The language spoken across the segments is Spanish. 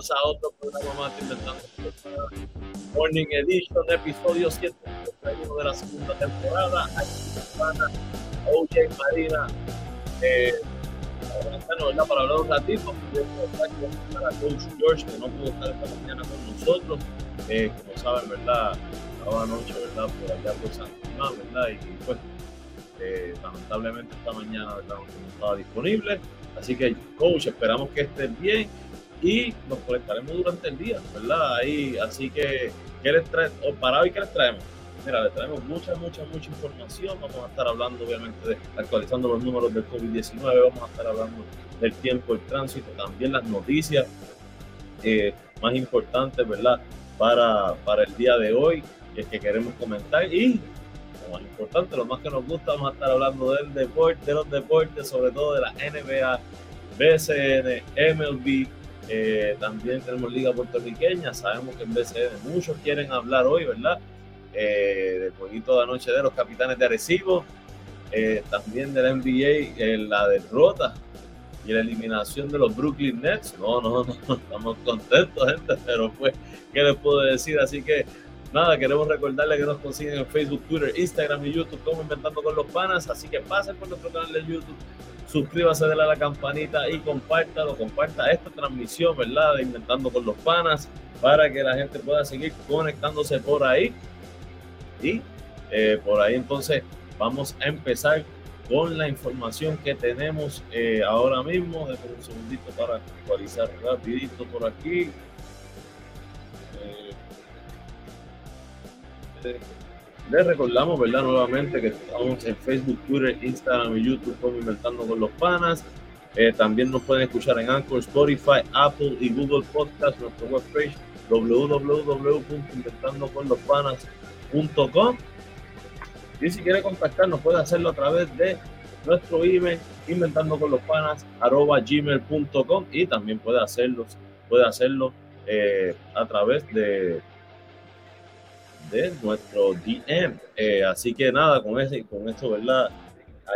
Bienvenidos a otro programa más Morning Edition, episodio 131 de la segunda temporada. Aquí OJ Marina, eh, para, para hablar un ratito, para Coach George, que no pudo estar esta mañana con nosotros. Eh, como saben, ¿verdad? Estaba anoche, ¿verdad? Por allá por San Juan, ¿verdad? Y pues, eh, lamentablemente esta mañana, ¿verdad? No estaba disponible. Así que, coach, esperamos que estés bien y nos conectaremos durante el día, ¿verdad? Ahí, así que, ¿qué les trae? O para hoy, ¿qué les traemos? Mira, les traemos mucha, mucha, mucha información. Vamos a estar hablando, obviamente, de actualizando los números del COVID-19. Vamos a estar hablando del tiempo, el tránsito, también las noticias eh, más importantes, ¿verdad? Para, para el día de hoy, que es que queremos comentar. Y, lo más importante, lo más que nos gusta, vamos a estar hablando del deporte, de los deportes, sobre todo de la NBA, BCN, MLB, eh, también tenemos Liga Puertorriqueña. Sabemos que en BCN muchos quieren hablar hoy, ¿verdad? Eh, del jueguito de anoche de los capitanes de Arecibo. Eh, también de la NBA, la derrota y la eliminación de los Brooklyn Nets. No, no, no, estamos contentos, gente, pero pues, ¿qué les puedo decir? Así que nada, queremos recordarles que nos consiguen en Facebook, Twitter, Instagram y YouTube como Inventando con los Panas. Así que pasen por nuestro canal de YouTube suscríbase, dale a la campanita y compártalo, comparta esta transmisión, ¿verdad? De Inventando con los Panas, para que la gente pueda seguir conectándose por ahí. Y eh, por ahí entonces vamos a empezar con la información que tenemos eh, ahora mismo. Déjame un segundito para actualizar rapidito por aquí. Les recordamos, ¿verdad? Nuevamente que estamos en Facebook, Twitter, Instagram y YouTube como Inventando con los Panas. Eh, también nos pueden escuchar en Anchor, Spotify, Apple y Google Podcast, nuestra webpage www.inventandoconlospanas.com. Y si quiere contactarnos, puede hacerlo a través de nuestro email inventandoconlospanas.gmail.com y también puede hacerlo, puede hacerlo eh, a través de de nuestro DM. Eh, así que nada, con, ese, con esto, ¿verdad?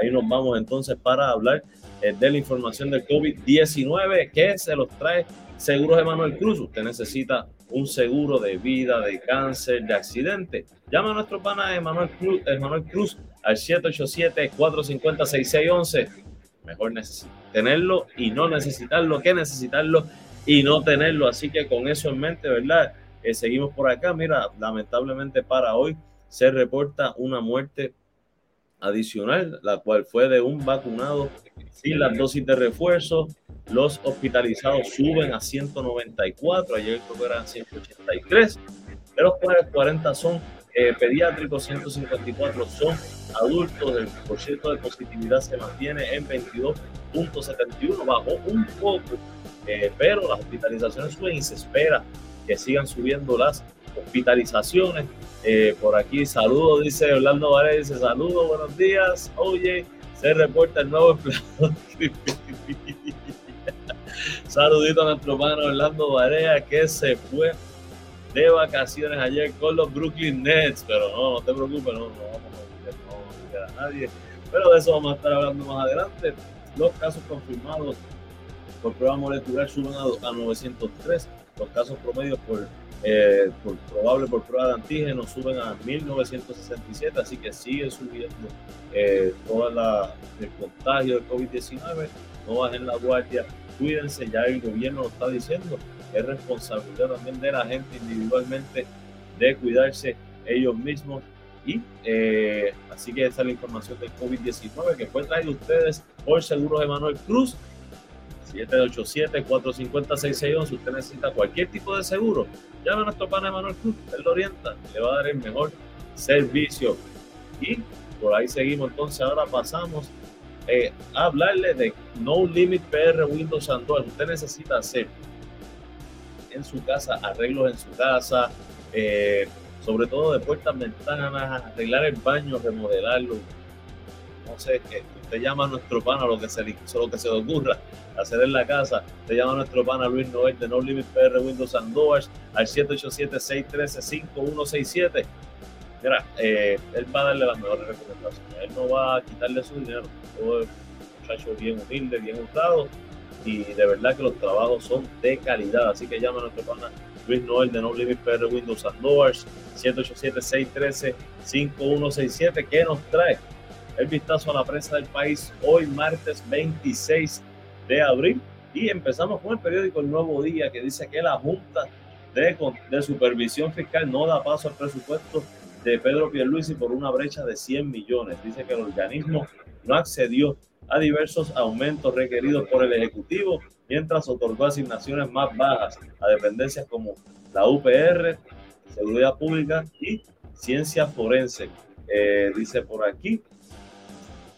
Ahí nos vamos entonces para hablar eh, de la información del COVID-19 que se los trae Seguros Emanuel Cruz. Usted necesita un seguro de vida, de cáncer, de accidente. Llama a nuestro pana Emanuel Cruz, Emanuel Cruz al 787-450-6611. Mejor tenerlo y no necesitarlo que necesitarlo y no tenerlo. Así que con eso en mente, ¿verdad? Eh, seguimos por acá. Mira, lamentablemente para hoy se reporta una muerte adicional, la cual fue de un vacunado sin las dosis de refuerzo. Los hospitalizados suben a 194, ayer creo que eran 183. De los cuales 40 son eh, pediátricos, 154 son adultos. El porcentaje de positividad se mantiene en 22.71, bajó un poco, eh, pero las hospitalizaciones suben y se espera que sigan subiendo las hospitalizaciones. Eh, por aquí, saludos, dice Orlando Varela, dice saludos, buenos días. Oye, se reporta el nuevo empleado. Saludito a nuestro hermano Orlando Varela que se fue de vacaciones ayer con los Brooklyn Nets, pero no, no te preocupes, no, no vamos a no, a nadie. Pero de eso vamos a estar hablando más adelante. Los casos confirmados por prueba molecular suben a 903 los casos promedios por eh, por, probable por prueba de antígeno suben a 1967, así que sigue subiendo eh, toda el contagio del COVID-19. No bajen la guardia, cuídense, ya el gobierno lo está diciendo. Es responsabilidad también de la gente individualmente de cuidarse ellos mismos. Y eh, así que esa es la información del COVID-19 que fue traído ustedes por Seguros Emanuel Cruz 787-450-661. Si usted necesita cualquier tipo de seguro, llame a nuestro pana Manuel Cruz, él lo orienta, le va a dar el mejor servicio. Y por ahí seguimos, entonces ahora pasamos eh, a hablarle de No Limit PR Windows Android. Usted necesita hacer en su casa arreglos en su casa, eh, sobre todo de puertas, ventanas, arreglar el baño, remodelarlo. No sé, que usted llama nuestro pana lo que se lo que se le ocurra hacer en la casa. Te llama nuestro pana Luis Noel de No Limit PR Windows and al 787-613-5167. Mira, eh, él va a darle las mejores recomendaciones. Él no va a quitarle su dinero. Todo es un muchacho bien humilde, bien usado y de verdad que los trabajos son de calidad. Así que llama a nuestro pana Luis Noel de No Limit PR Windows and Doors 787-613-5167 que nos trae el vistazo a la prensa del país hoy martes 26 de abril. Y empezamos con el periódico El Nuevo Día, que dice que la Junta de, de Supervisión Fiscal no da paso al presupuesto de Pedro Pierluisi por una brecha de 100 millones. Dice que el organismo no accedió a diversos aumentos requeridos por el Ejecutivo, mientras otorgó asignaciones más bajas a dependencias como la UPR, Seguridad Pública y Ciencia Forense. Eh, dice por aquí,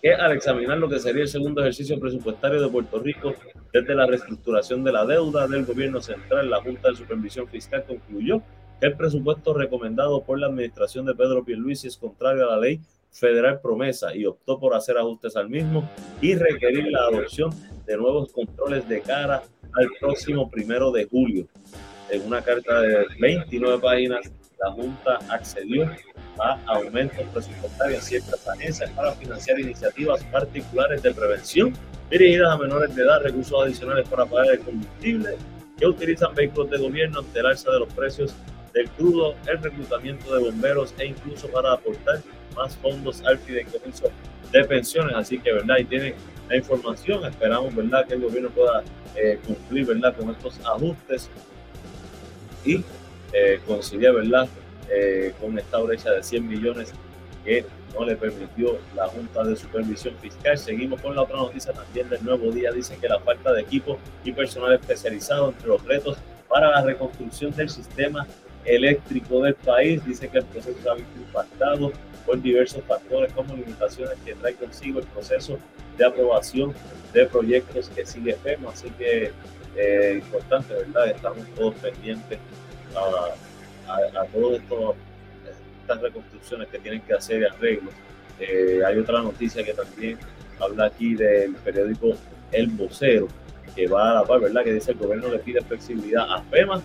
que al examinar lo que sería el segundo ejercicio presupuestario de Puerto Rico desde la reestructuración de la deuda del gobierno central, la Junta de Supervisión Fiscal concluyó que el presupuesto recomendado por la administración de Pedro Pierluisi es contrario a la ley federal promesa y optó por hacer ajustes al mismo y requerir la adopción de nuevos controles de cara al próximo primero de julio. En una carta de 29 páginas, la Junta accedió a aumentos presupuestarios en ciertas agencias para financiar iniciativas particulares de prevención dirigidas a menores de edad, recursos adicionales para pagar el combustible, que utilizan vehículos de gobierno ante el alza de los precios del crudo, el reclutamiento de bomberos e incluso para aportar más fondos al fideicomiso de pensiones. Así que, ¿verdad? Y tienen la información. Esperamos, ¿verdad?, que el gobierno pueda eh, cumplir, ¿verdad?, con estos ajustes y eh, conciliar, ¿verdad?, eh, con esta brecha de 100 millones que no le permitió la Junta de Supervisión Fiscal. Seguimos con la otra noticia también del nuevo día. Dicen que la falta de equipo y personal especializado entre los retos para la reconstrucción del sistema eléctrico del país. Dice que el proceso ha visto impactado por diversos factores como limitaciones que trae consigo el proceso de aprobación de proyectos que sigue FEMA. Así que eh, importante, ¿verdad? Estamos todos pendientes a a, todas estas reconstrucciones que tienen que hacer y arreglos. Eh, hay otra noticia que también habla aquí del periódico El Vocero, que va a la par, ¿verdad? Que dice el gobierno le pide flexibilidad a FEMA,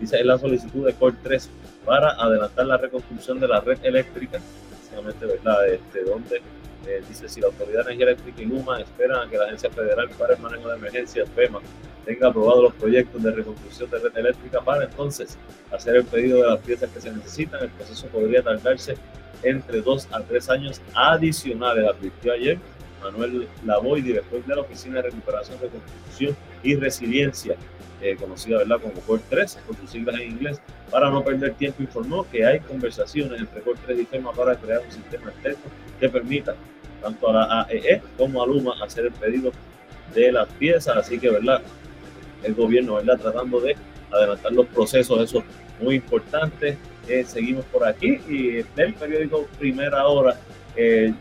dice en la solicitud de COR 3 para adelantar la reconstrucción de la red eléctrica, básicamente, ¿verdad? Este, donde eh, dice si la Autoridad de Energía Eléctrica y Luma esperan a que la Agencia Federal para el Manejo de Emergencias, FEMA, tenga aprobado los proyectos de reconstrucción de red eléctrica para entonces hacer el pedido de las piezas que se necesitan. El proceso podría tardarse entre dos a tres años adicionales, advirtió ayer Manuel Lavoy, director de la Oficina de Recuperación, Reconstrucción y Resiliencia, eh, conocida ¿verdad? como COR 3, por sus siglas en inglés. Para no perder tiempo, informó que hay conversaciones entre COR 3 y FEMA para crear un sistema externo que permita tanto a la AEE e como a Luma hacer el pedido de las piezas. Así que, ¿verdad? el gobierno, ¿verdad? Tratando de adelantar los procesos, eso es muy importante. Eh, seguimos por aquí y del periódico Primera Hora eh,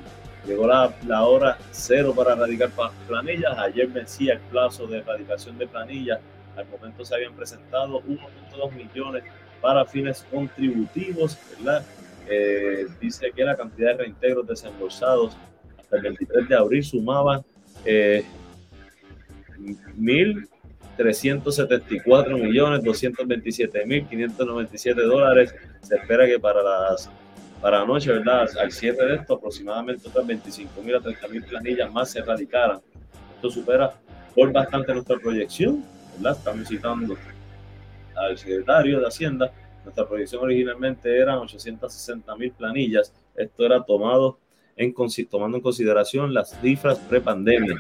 llegó la, la, hora cero para radicar planillas. Ayer vencía el plazo de erradicación de planillas. Al momento se habían presentado 1.2 millones para fines contributivos, ¿verdad? Eh, dice que la cantidad de reintegros desembolsados hasta el 23 de abril sumaban eh, mil 374 millones 227 mil 597 dólares. Se espera que para las para anoche, ¿verdad? Al cierre de esto, aproximadamente otras 25 mil a 30 mil planillas más se radicaran. Esto supera por bastante nuestra proyección, ¿verdad? Estamos citando al secretario de Hacienda Nuestra proyección originalmente eran 860 mil planillas. Esto era tomado en, tomando en consideración las cifras pre-pandemia.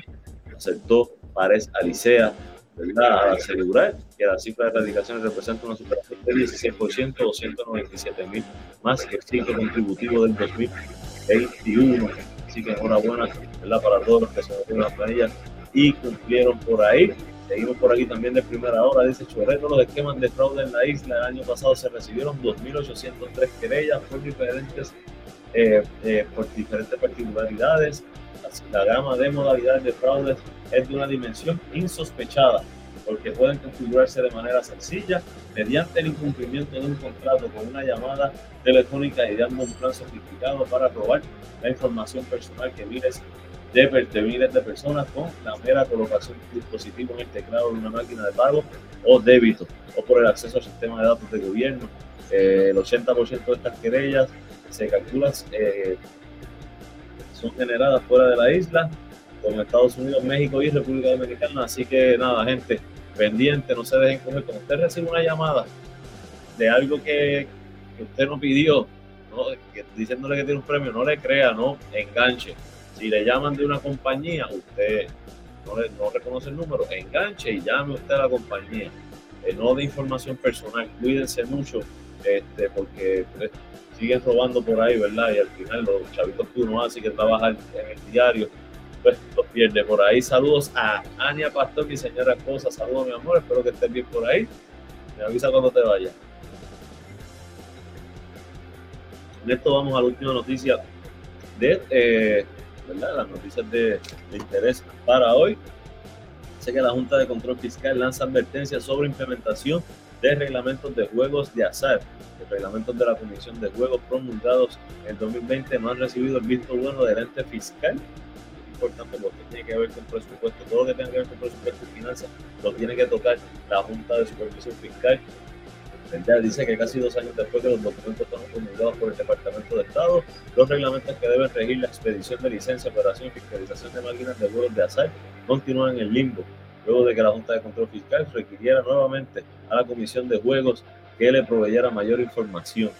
Aceptó Pares Alicea, ¿verdad? A asegurar que la cifra de erradicaciones representa una superación del 16% o 197 mil más que el ciclo contributivo del 2021. Así que enhorabuena ¿verdad? para todos los que se metieron las planillas y cumplieron por ahí. Seguimos por aquí también de primera hora. Dice Chorreto, los esquemas de fraude en la isla. El año pasado se recibieron 2.803 querellas por diferentes, eh, eh, por diferentes particularidades. La gama de modalidades de fraudes es de una dimensión insospechada porque pueden configurarse de manera sencilla mediante el incumplimiento de un contrato con una llamada telefónica y dando un plan sofisticado para robar la información personal que miles de, miles de personas con la mera colocación de dispositivo en el teclado de una máquina de pago o débito o por el acceso al sistema de datos de gobierno. Eh, el 80% de estas querellas se calcula eh, son generadas fuera de la isla, con Estados Unidos, México y República Dominicana. Así que nada, gente, pendiente, no se dejen coger. Cuando usted recibe una llamada de algo que, usted no pidió, diciéndole que tiene un premio, no le crea, no enganche si le llaman de una compañía, usted no, no reconoce el número, enganche y llame usted a la compañía. Eh, no de información personal, cuídense mucho, este, porque pues, siguen robando por ahí, ¿verdad? Y al final los chavitos que uno hace que trabaja en el diario, pues los pierde por ahí. Saludos a Ania Pastor, mi señora esposa. Saludos, mi amor. Espero que estés bien por ahí. Me avisa cuando te vaya. En esto vamos a la última noticia de eh, las noticias de, interés para hoy. Sé que la Junta de Control Fiscal lanza advertencias sobre implementación de reglamentos de juegos de azar. Los reglamentos de la Comisión de Juegos promulgados en 2020 no han recibido el visto bueno del ente fiscal. Importante porque tiene que ver con presupuesto. Todo lo que tenga que ver con presupuesto y finanzas lo tiene que tocar la Junta de Supervisión Fiscal ya dice que casi dos años después de los documentos fueron promulgados por el Departamento de Estado, los reglamentos que deben regir la expedición de licencia, operación y fiscalización de máquinas de vuelos de azar continúan en limbo, luego de que la Junta de Control Fiscal requiriera nuevamente a la Comisión de Juegos que le proveyera mayor información.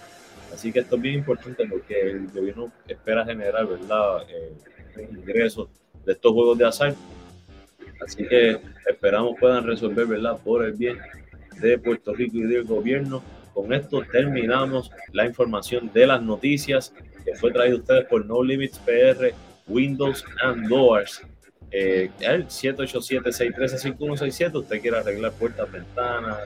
Así que esto es bien importante porque el gobierno espera generar ¿verdad? Eh, ingresos de estos juegos de azar. Así que esperamos puedan resolver ¿verdad? por el bien de Puerto Rico y del gobierno. Con esto terminamos la información de las noticias que fue traído ustedes por No Limits PR, Windows and Doors. Eh, el 787-613-5167, usted quiere arreglar puertas, ventanas,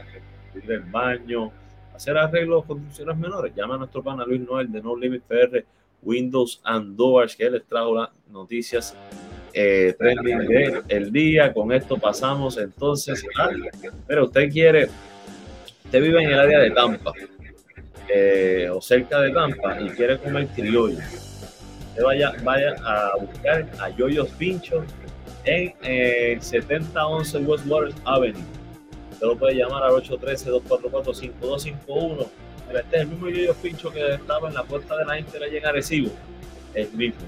el baño, hacer arreglos con funciones menores, llama a nuestro pana Luis Noel de No Limits PR, Windows and Doors, que les trajo las noticias eh, trending del día. Con esto pasamos entonces Pero usted quiere, usted vive en el área de Tampa eh, o cerca de Tampa y quiere comer criollo. Usted vaya, vaya a buscar a Yoyos Pincho en eh, 7011 West Waters Avenue. Usted lo puede llamar al 813-244-5251. Este es el mismo Yoyos Pincho que estaba en la puerta de la Inter allá en Arecibo. El mismo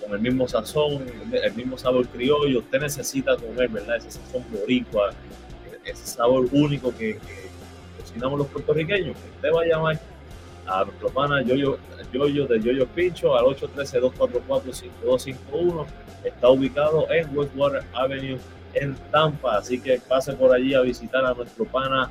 con el mismo sazón, el mismo sabor criollo, usted necesita comer, ¿verdad? Ese sazón boricua, ese sabor único que, cocinamos los puertorriqueños. Usted va a llamar a nuestro pana Yoyo, Yoyo de Yoyo Pincho al 813-244-5251. Está ubicado en Westwater Avenue en Tampa, así que pase por allí a visitar a nuestro pana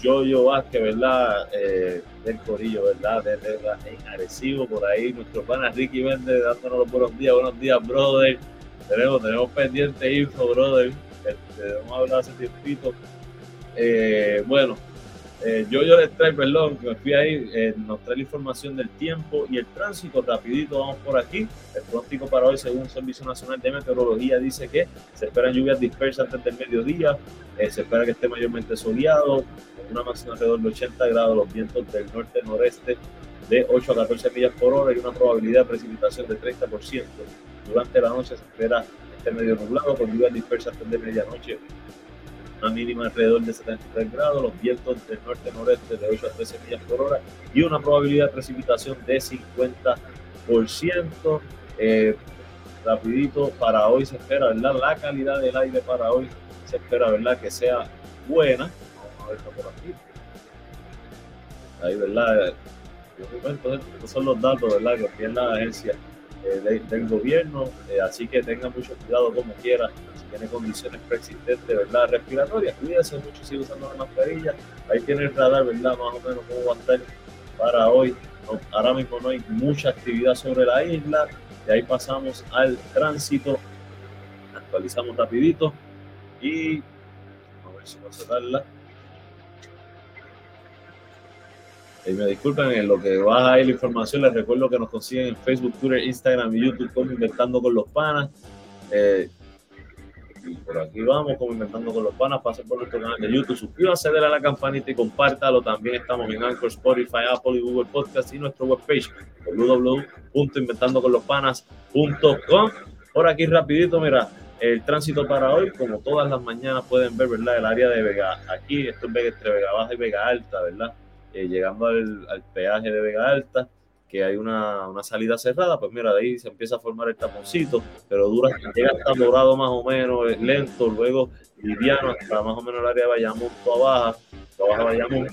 Yoyo Vázquez, ¿verdad? Eh, del Corillo, ¿verdad? De, en Arecibo, por ahí, nuestro pana Ricky Vende dándonos los buenos días, buenos días, brother. Tenemos, tenemos pendiente info, brother. Este, vamos a hablar hace tiempito. Eh, bueno, eh, yo, yo les traigo, perdón, que me fui ahí, eh, nos trae la información del tiempo y el tránsito. Rapidito, vamos por aquí. El pronóstico para hoy, según el Servicio Nacional de Meteorología, dice que se esperan lluvias dispersas antes del mediodía. Eh, se espera que esté mayormente soleado, con una máxima alrededor de 80 grados, los vientos del norte-noreste de 8 a 14 millas por hora y una probabilidad de precipitación de 30%. Durante la noche se espera este medio nublado con lluvias dispersas antes de medianoche una mínima alrededor de 73 grados, los vientos del norte-noreste de 8 a 13 millas por hora y una probabilidad de precipitación de 50%. Eh, rapidito, para hoy se espera, ¿verdad? La calidad del aire para hoy se espera, ¿verdad? Que sea buena. Vamos a ver por aquí. ahí, ¿verdad? estos son los datos, ¿verdad? Que tiene la agencia eh, del gobierno, eh, así que tengan mucho cuidado como quiera, tiene condiciones preexistentes, ¿verdad? Respiratorias, cuídense mucho, sigue usando la mascarilla, ahí tiene el radar, ¿verdad? Más o menos cómo va a estar para hoy. ahora mismo no hay mucha actividad sobre la isla, y ahí pasamos al tránsito, actualizamos rapidito y a ver si a darla. Y me disculpen en lo que baja ahí la información. Les recuerdo que nos consiguen en Facebook, Twitter, Instagram y YouTube como Inventando con los Panas. Eh, por aquí vamos, como Inventando con los Panas. Pasen por nuestro canal de YouTube, suscríbanse, denle a la campanita y compártalo. También estamos en Anchor, Spotify, Apple y Google Podcast y nuestra webpage www.inventandoconlospanas.com. Por aquí rapidito, mira, el tránsito para hoy, como todas las mañanas pueden ver, ¿verdad? El área de Vega, aquí, esto es Vega, entre Vega Baja y Vega Alta, ¿verdad? Eh, llegando al, peaje de Vega Alta, que hay una, salida cerrada, pues mira, de ahí se empieza a formar el taponcito, pero dura, llega hasta morado más o menos, es lento, luego liviano hasta más o menos el área de Bayamón, toda baja, toda baja Bayamón,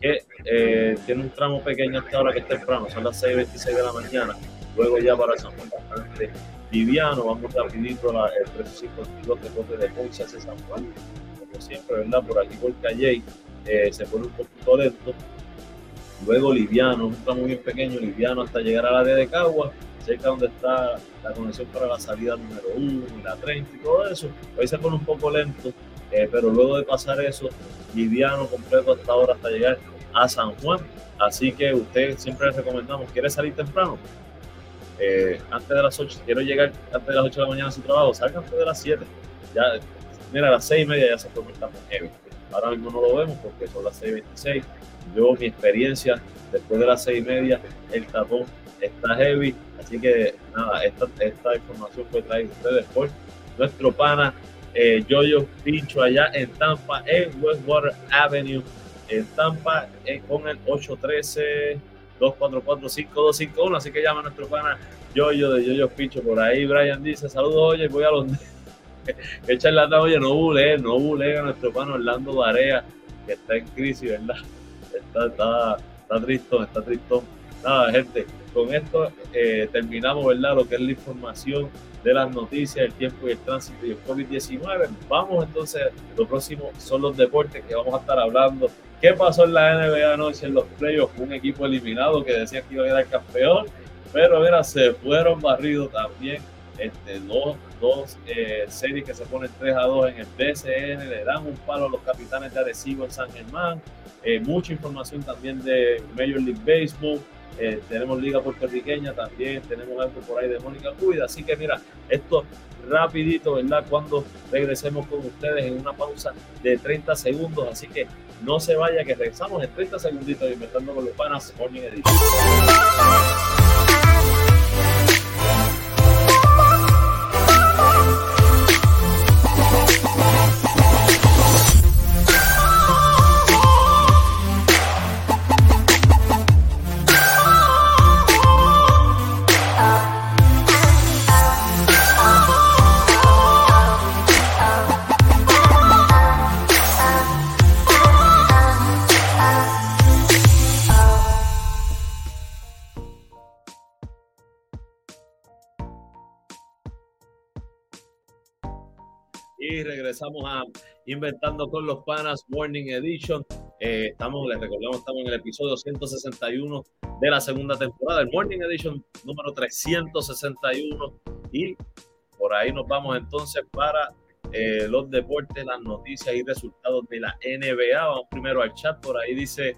que eh, tiene un tramo pequeño hasta ahora que es temprano, son las 6.26 de la mañana, luego ya para San Juan bastante liviano, vamos rapidito a el 352 que coge de Ponce hacia San Juan, como siempre, ¿verdad? Por aquí por Calle eh, se pone un poquito lento, luego liviano, un tramo bien pequeño, liviano hasta llegar a la de Cagua, cerca donde está la conexión para la salida número 1 y la 30 y todo eso, ahí se pone un poco lento, eh, pero luego de pasar eso, liviano completo hasta ahora, hasta llegar a San Juan, así que usted siempre le recomendamos, ¿quiere salir temprano? Eh, antes de las 8, quiero llegar antes de las 8 de la mañana a su trabajo, salga antes de las 7, ya, mira, a las 6 y media ya se pone el heavy. Ahora mismo no lo vemos porque son las 6.26 yo, mi experiencia, después de las seis y media, el tapón está heavy. Así que nada, esta, esta información fue traída ustedes por nuestro pana eh, Pincho allá en Tampa, en Westwater Avenue, en Tampa, eh, con el 813-244-5251. Así que llama a nuestro pana Yoyo de Yoyo Pincho por ahí. Brian dice: Saludos, oye, voy a los. la oye, no bule, no bule a nuestro pana Orlando Barea, que está en crisis, ¿verdad? Está, está, está tristón, está tristón. Nada, gente, con esto eh, terminamos, ¿verdad? Lo que es la información de las noticias, el tiempo y el tránsito y el COVID-19. Vamos entonces, lo próximo son los deportes que vamos a estar hablando. ¿Qué pasó en la NBA anoche en los playoffs? Un equipo eliminado que decía que iba a quedar campeón, pero mira, se fueron barridos también. Este, dos, dos eh, series que se ponen 3 a 2 en el BCN, le dan un palo a los capitanes de Arecibo en San Germán. Eh, mucha información también de Major League Baseball. Eh, tenemos Liga Puertorriqueña también, tenemos algo por ahí de Mónica Cuida. Así que mira, esto rapidito, ¿verdad? Cuando regresemos con ustedes en una pausa de 30 segundos. Así que no se vaya, que regresamos en 30 segunditos inventando con los panas Morning Edition. Regresamos a Inventando con los Panas Morning Edition. Eh, estamos, les recordamos, estamos en el episodio 161 de la segunda temporada, el Morning Edition número 361. Y por ahí nos vamos entonces para eh, los deportes, las noticias y resultados de la NBA. Vamos primero al chat, por ahí dice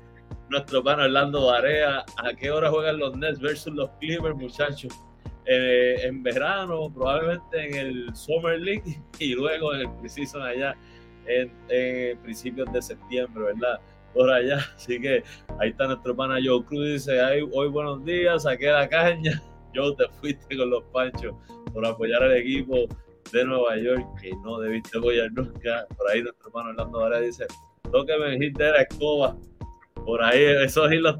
nuestro pan Orlando Barea, ¿a qué hora juegan los Nets versus los Clippers, muchachos? Eh, en verano, probablemente en el Summer League y luego en el Precision allá en, principios de septiembre, ¿verdad? Por allá. Así que ahí está nuestro pana Joe Cruz. Dice: Hoy buenos días, saqué la caña. Joe, te fuiste con los panchos por apoyar al equipo de Nueva York que no debiste apoyar nunca. Por ahí nuestro hermano Orlando Varela dice: Lo que me dijiste era escoba. Por ahí, esos hilos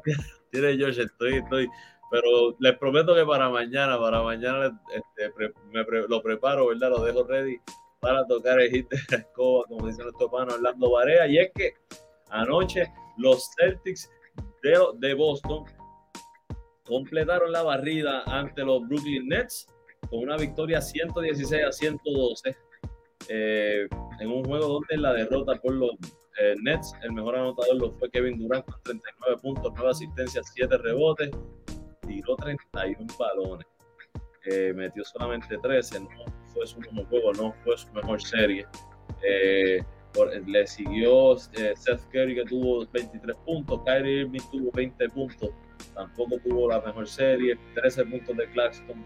tiene George. Estoy, estoy pero les prometo que para mañana, para mañana este, me lo preparo, ¿verdad? Lo dejo ready para tocar el hit de la escoba, como dice nuestro pana Orlando Barea. Y es que anoche los Celtics de, de Boston completaron la barrida ante los Brooklyn Nets con una victoria 116 a 112 eh, en un juego donde la derrota por los eh, Nets, el mejor anotador lo fue Kevin Durant con 39 puntos, 9 asistencias, 7 rebotes, tiró 31 balones, eh, metió solamente 13, no fue su mejor juego, no fue su mejor serie. le siguió Seth Curry que tuvo 23 puntos, Kyrie Irving tuvo 20 puntos, tampoco tuvo la mejor serie, 13 puntos de Claxton,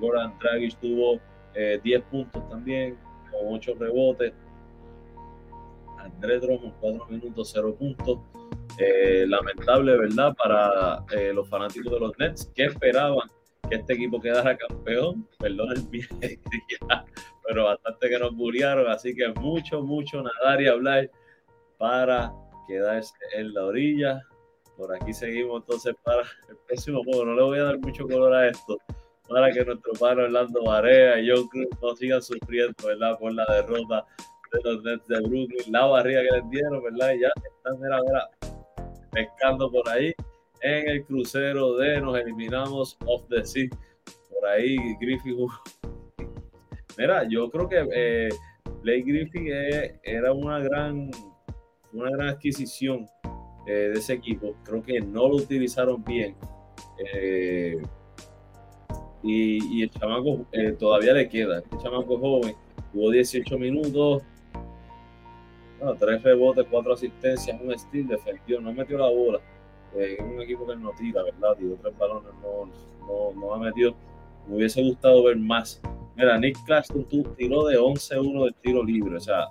Goran Dragic tuvo 10 puntos también, con 8 rebotes. Andrés Drummond, 4 minutos, 0 puntos. Eh, lamentable, ¿verdad? Para eh, los fanáticos de los Nets que esperaban que este equipo quedara campeón. Perdón el pero bastante que nos murieron. Así que mucho, mucho nadar y hablar para quedarse en la orilla. Por aquí seguimos entonces para el próximo juego. No le voy a dar mucho color a esto para que nuestro padre Orlando Barea y John Cruz no sigan sufriendo, ¿verdad? Por la derrota de los Nets Brooklyn, la barriga que les dieron, ¿verdad? Y ya están, mira, mira, pescando por ahí en el crucero de nos eliminamos off the sea. Por ahí Griffith. Mira, yo creo que eh, Blake Griffith eh, era una gran, una gran adquisición eh, de ese equipo. Creo que no lo utilizaron bien. Eh, y, el chamaco todavía le queda. Este chamaco joven jugó 18 minutos, 3 rebotes, 4 asistencias, un steal, defendió, no metió la bola. Eh, es un equipo que no tira, ¿verdad? Tiró tres balones, no, no, no ha metido. Me hubiese gustado ver más. Mira, Nick Claxton tiró de 11-1 del tiro libre. O sea,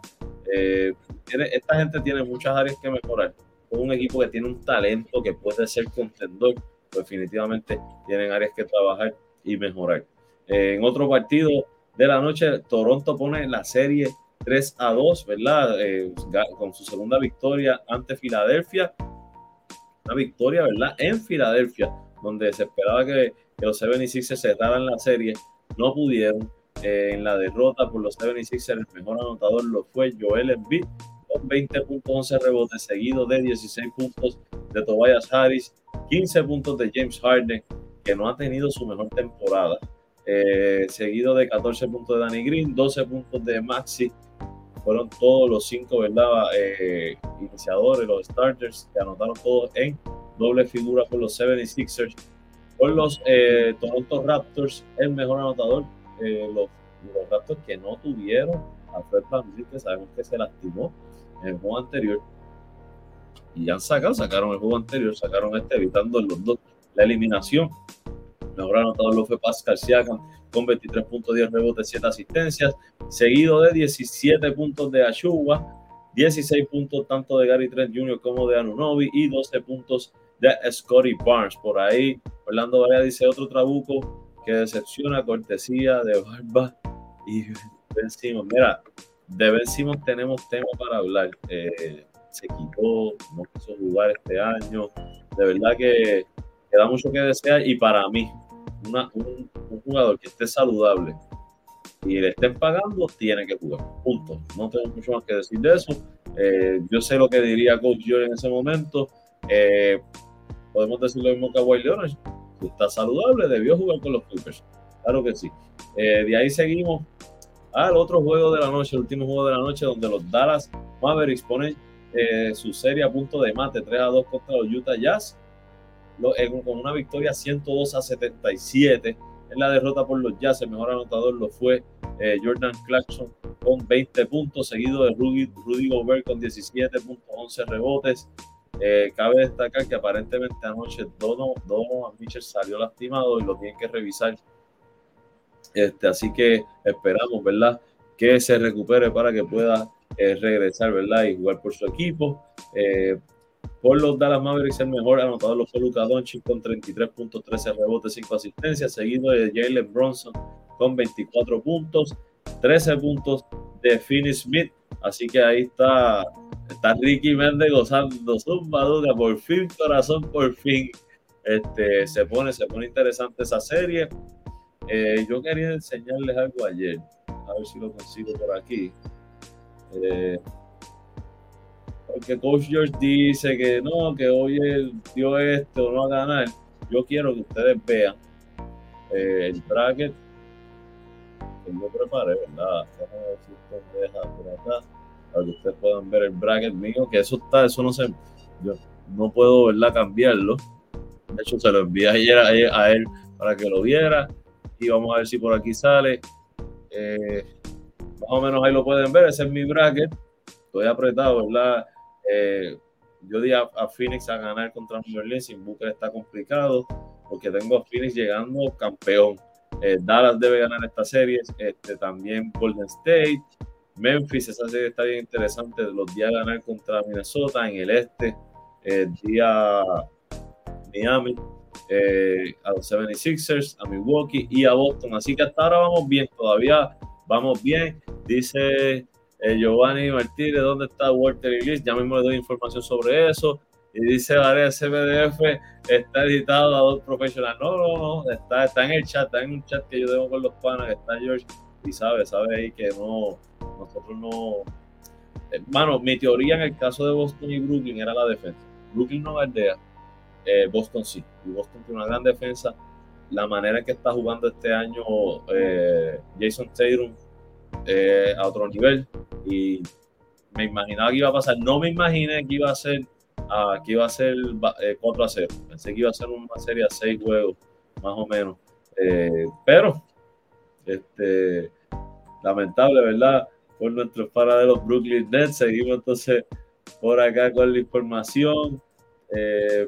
eh, esta gente tiene muchas áreas que mejorar. Es un equipo que tiene un talento que puede ser contendor. Definitivamente tienen áreas que trabajar y mejorar. Eh, en otro partido de la noche, Toronto pone la serie 3 a 2, ¿verdad? Eh, con su segunda victoria ante Filadelfia. Una victoria, ¿verdad? En Filadelfia, donde se esperaba que, los 76 se cerraran la serie. No pudieron. Eh, en la derrota por los 76 el mejor anotador lo fue Joel Embiid con 20 puntos, 11 rebotes, seguido de 16 puntos de Tobias Harris, 15 puntos de James Harden, que no ha tenido su mejor temporada. Eh, seguido de 14 puntos de Danny Green, 12 puntos de Maxi. Fueron todos los cinco, ¿verdad? Eh, iniciadores, los starters, que anotaron todos en doble figura por los 76ers. Por los eh, Toronto Raptors, el mejor anotador, los, los, Raptors que no tuvieron a Fred VanVleet, que sabemos que se lastimó en el juego anterior. Y han sacado, sacaron el juego anterior, sacaron este, evitando los dos la eliminación. Mejor anotador lo fue Pascal Siakam con 23 puntos, 10 rebotes, 7 asistencias, seguido de 17 puntos de Ashua, 16 puntos tanto de Gary Trent Jr. como de Anunobi y 12 puntos de Scotty Barnes. Por ahí, Orlando Varea dice otro trabuco que decepciona cortesía de Barba y Ben Simon. Mira, de Ben Simon tenemos tema para hablar. Eh, se quitó, no quiso jugar este año. De verdad que queda mucho que desear y para mí, un, jugador que esté saludable y le estén pagando, tiene que jugar. Punto. No tengo mucho más que decir de eso. Eh, yo sé lo que diría Coach Joy en ese momento. Eh, podemos decir lo mismo que a Leonard. Está saludable, debió jugar con los Clippers. Claro que sí. Eh, de ahí seguimos al otro juego de la noche, el último juego de la noche, donde los Dallas Mavericks ponen su serie a punto de mate 3 a 2 contra los Utah Jazz con una victoria 102 a 77. La derrota por los Jazz, el mejor anotador lo fue eh, Jordan Clarkson con 20 puntos, seguido de Rudy, Rudy Gobert con 17 puntos, 11 rebotes. Eh, cabe destacar que aparentemente anoche Donovan Mitchell salió lastimado y lo tienen que revisar. Este, así que esperamos, ¿verdad? Que se recupere para que pueda eh, regresar, ¿verdad? Y jugar por su equipo. Por los Dallas Mavericks, el mejor anotador lo fue Luka Doncic con 33 puntos, 13 rebotes, 5 asistencias, seguido de Jalen Bronson con 24 puntos, 13 puntos de Finney Smith. Así que ahí está, está Ricky Méndez gozando zumba duda, por fin, corazón, por fin. Este, se pone, se pone interesante esa serie. Eh, yo quería enseñarles algo ayer, a ver si lo consigo por aquí. Eh, porque Coach George dice que no, que hoy él dio esto, no va a ganar. Yo quiero que ustedes vean eh, el bracket que yo preparé, ¿verdad? Para que ustedes puedan ver el bracket mío, que eso está, eso no sé, yo no puedo, ¿verdad? Cambiarlo. De hecho, se lo envié ayer a, él para que lo viera. Y vamos a ver si por aquí sale. Eh, más o menos ahí lo pueden ver. Ese es mi bracket. Estoy apretado, ¿verdad? Eh, yo di a, Phoenix a ganar contra New Orleans. Sin Booker está complicado porque tengo a Phoenix llegando campeón. Eh, Dallas debe ganar esta serie. Este, también Golden State. Memphis, esa serie está bien interesante. Los días ganar contra Minnesota en el este. El día Miami, eh, a los 76ers, a Milwaukee y a Boston. Así que hasta ahora vamos bien, todavía vamos bien. Dice eh, Giovanni Martínez, ¿dónde está Walter Ellis? Ya mismo le doy información sobre eso. Y dice, vale, ese PDF está editado a dos profesionales. No, no, no, está, está en el chat, está en un chat que yo tengo con los panas, está George, y sabe, sabe ahí que no, nosotros no... Hermano, mi teoría en el caso de Boston y Brooklyn era la defensa. Brooklyn no galdea, eh, Boston sí. Y Boston tiene una gran defensa. La manera en que está jugando este año eh, Jason Tatum eh, a otro nivel. Y me imaginaba que iba a pasar. No me imaginé que iba a ser, uh, que iba a ser 4 a 0. Pensé que iba a ser una serie a 6 juegos, más o menos. pero, este, lamentable, ¿verdad? Por nuestros para de los Brooklyn Nets. Seguimos entonces por acá con la información. Eh,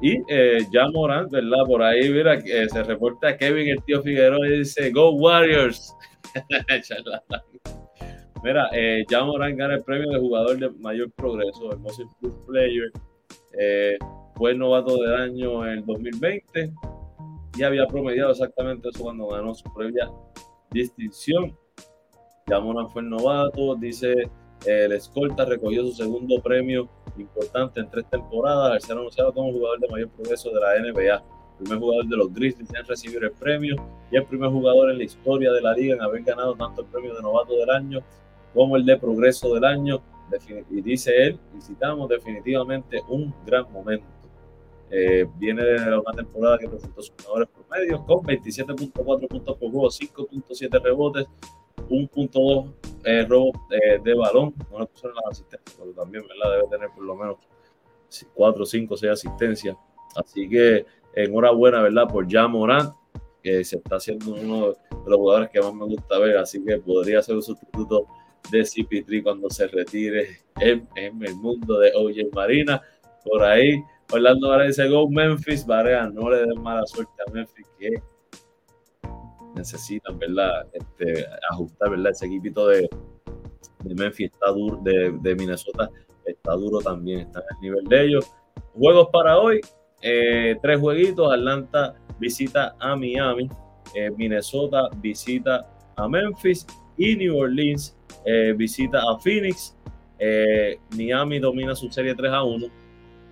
y eh, ya Morán, ¿verdad? Por ahí, mira, eh, se reporta Kevin, el tío Figueroa, y dice, Go Warriors. mira, eh, ya Morán gana el premio de jugador de mayor progreso, el Most Improved Player. Eh, fue novato del año en el 2020 y había promediado exactamente eso cuando ganó su previa distinción. Ya Morán fue el novato, dice el escolta recogió su segundo premio importante en tres temporadas al ser anunciado como jugador de mayor progreso de la NBA. El primer jugador de los Grizzlies en recibir el premio y el primer jugador en la historia de la liga en haber ganado tanto el premio de novato del año como el de progreso del año. Y dice él, y citamos definitivamente un gran momento. Eh, viene de una temporada que presentó sus mejores promedios con 27.4 puntos por juego, 5.7 rebotes, 1.2 eh, eh, de balón, no le pusieron las asistencias, pero también ¿verdad? debe tener por lo menos 4, 5, 6 asistencias. Así que enhorabuena, ¿verdad? Por ya Morán, que se está haciendo uno de los jugadores que más me gusta ver, así que podría ser un sustituto de CP3 cuando se retire en, el mundo de OJ Marina. Por ahí, Orlando Varela dice, go Memphis, Varela, no le den mala suerte a Memphis, que necesitan, ¿verdad? Este, ajustar, ¿verdad? Ese equipito de, de Memphis está duro, de, Minnesota está duro también, está en el nivel de ellos. Juegos para hoy, eh, tres jueguitos, Atlanta visita a Miami, eh, Minnesota visita a Memphis y New Orleans eh, visita a Phoenix. Miami domina su serie 3 a 1.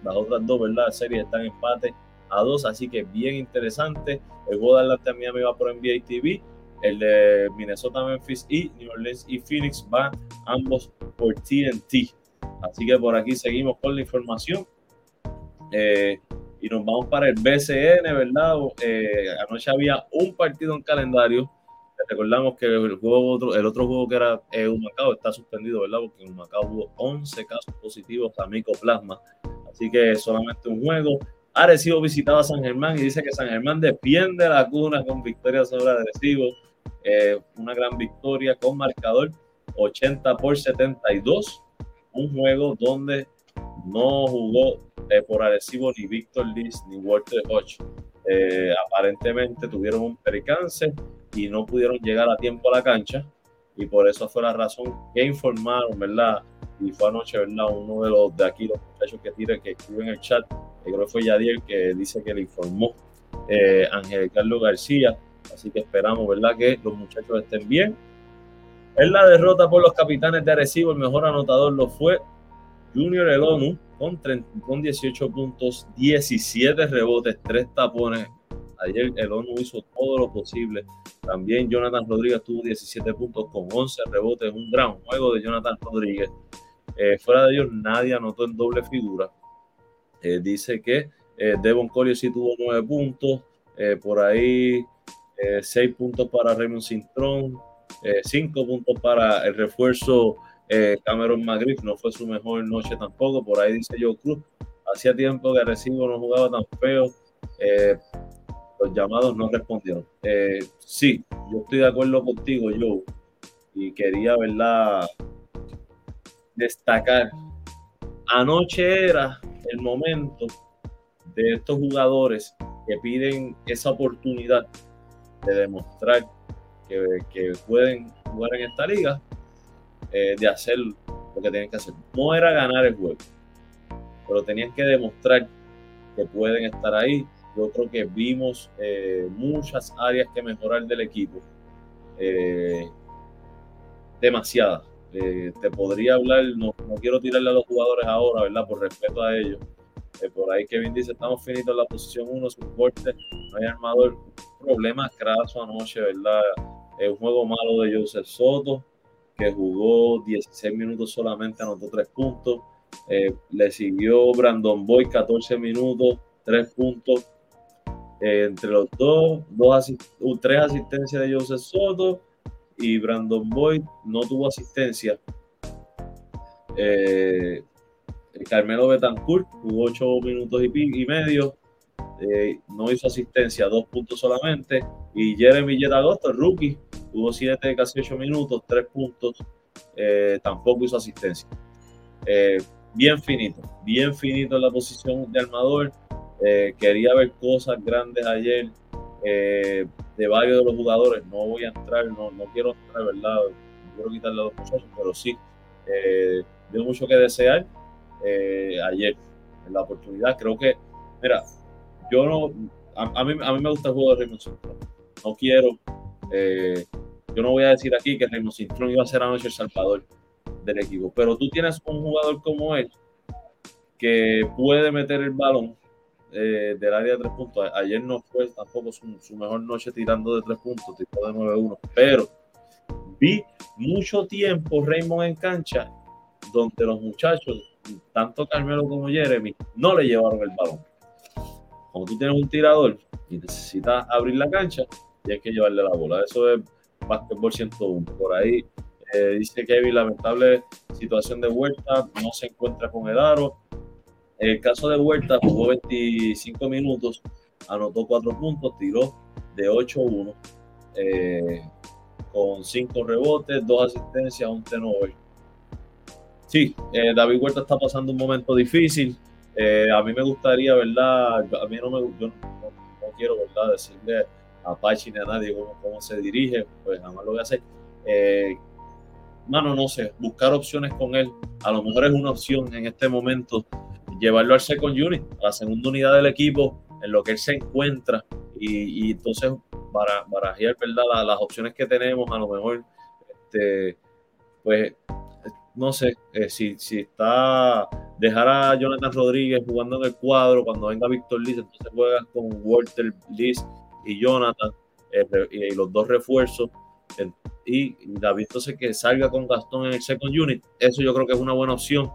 Las otras dos, ¿verdad? Series están empate a dos, así que bien interesante. El juego de Atlanta Miami va por NBA TV, el de Minnesota, Memphis y New Orleans y Phoenix van ambos por TNT. Así que por aquí seguimos con la información. Eh, y nos vamos para el BCN, ¿verdad? Eh, anoche había un partido en calendario. Recordamos que el, juego, otro, el otro juego que era eh, Humacao está suspendido, ¿verdad? Porque en Humacao hubo 11 casos positivos a micoplasma. Así que solamente un juego. Arecibo visitaba a San Germán y dice que San Germán defiende la cuna con victoria sobre Arecibo. Eh, una gran victoria con marcador 80 por 72. Un juego donde no jugó eh, por Arecibo ni Víctor Liz ni Walter Hodge. Eh, aparentemente tuvieron un percance y no pudieron llegar a tiempo a la cancha. Y por eso fue la razón que informaron, ¿verdad? Y fue anoche, ¿verdad? Uno de los de aquí, los muchachos que tiran, que escriben en el chat, creo que fue Yadier que dice que le informó eh, Ángel Carlos García. Así que esperamos, ¿verdad?, que los muchachos estén bien. En la derrota por los capitanes de Arecibo, el mejor anotador lo fue Junior Elonu con, con 18 puntos, 17 rebotes, 3 tapones. Ayer el ONU hizo todo lo posible. También Jonathan Rodríguez tuvo 17 puntos con 11 rebotes. Un gran juego de Jonathan Rodríguez. fuera de ellos, nadie anotó en doble figura. dice que Devon Collier sí tuvo nueve puntos, por ahí seis puntos para Raymond Cintrón, cinco puntos para el refuerzo Cameron McGriff, no fue su mejor noche tampoco, por ahí dice Joe Cruz, hacía tiempo que Recibo no jugaba tan feo, los llamados no respondieron. sí, yo estoy de acuerdo contigo, Joe, y quería, ¿verdad? Destacar. Anoche era el momento de estos jugadores que piden esa oportunidad de demostrar que, pueden jugar en esta liga, eh, de hacer lo que tienen que hacer. No era ganar el juego, pero tenían que demostrar que pueden estar ahí. Yo creo que vimos eh, muchas áreas que mejorar del equipo. Eh, demasiadas. Eh, te podría hablar, no, no, quiero tirarle a los jugadores ahora, ¿verdad? Por respeto a ellos. Por ahí Kevin dice, estamos finitos en la posición 1, soporte, no hay armador. Problema craso anoche, ¿verdad? Es un juego malo de Joseph Soto, que jugó 16 minutos solamente, anotó 3 puntos. Le siguió Brandon Boy, 14 minutos, 3 puntos. Entre los dos, dos tres asistencias de Joseph Soto y Brandon Boyd no tuvo asistencia. Eh, Carmelo Betancourt jugó 8 minutos y, medio, eh, no hizo asistencia, dos puntos solamente. Y Jeremy Jetagosto, el rookie, tuvo 7, casi 8 minutos, 3 puntos, eh, tampoco hizo asistencia. bien finito, bien finito en la posición de armador. Quería ver cosas grandes ayer de varios de los jugadores. No voy a entrar, no, no quiero entrar, ¿verdad? No quiero quitarle a los muchachos, pero sí, eh, dio mucho que desear eh, ayer en la oportunidad. Creo que, mira, yo no, a, mí, a mí me gusta el juego de Raymond Cintrón. No quiero, eh, yo no voy a decir aquí que Raymond Cintrón iba a ser anoche el salvador del equipo, pero tú tienes un jugador como él que puede meter el balón eh, del área de tres puntos. Ayer no fue tampoco su, mejor noche tirando de tres puntos, tipo de 9-1, pero vi mucho tiempo Raymond en cancha donde los muchachos, tanto Carmelo como Jeremy, no le llevaron el balón. Cuando tú tienes un tirador y necesitas abrir la cancha, tienes que llevarle la bola. Eso es por 101. Por ahí eh, dice Kevin, lamentable situación de vuelta, no se encuentra con el aro en el caso de Huerta, jugó 25 minutos, anotó 4 puntos, tiró de 8-1, eh, con 5 rebotes, 2 asistencias, un turnover. Sí, eh, David Huerta está pasando un momento difícil. Eh, a mí me gustaría, ¿verdad? A mí no me yo no, quiero, ¿verdad? Decirle a Pachi ni a nadie cómo, se dirige, pues nada más lo voy a hacer. mano, no sé, buscar opciones con él. A lo mejor es una opción en este momento llevarlo al second unit, a la segunda unidad del equipo, en lo que él se encuentra y, entonces para barajear ¿verdad? las opciones que tenemos, a lo mejor, este, pues, no sé, eh, si, si está dejar a Jonathan Rodríguez jugando en el cuadro, cuando venga Víctor Liz, entonces juegas con Walter Liz y Jonathan, eh, y los dos refuerzos, y David entonces que salga con Gastón en el second unit, eso yo creo que es una buena opción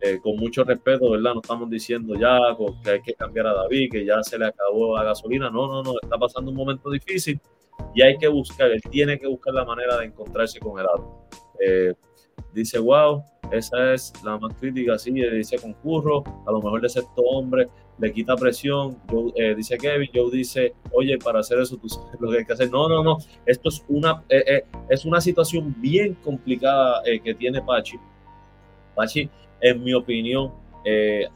eh, con mucho respeto, ¿verdad? No estamos diciendo ya que hay que cambiar a David, que ya se le acabó la gasolina. No, no, no, está pasando un momento difícil y hay que buscar, él tiene que buscar la manera de encontrarse con el. Eh, dice, wow, esa es la más crítica, sí, dice concurro, a lo mejor de sexto hombre, le quita presión, eh, dice Kevin, Joe dice, oye, para hacer eso tú sabes lo que hay que hacer. No, no, no, esto es una, es una situación bien complicada que tiene Pachi. Pachi en mi opinión, eh,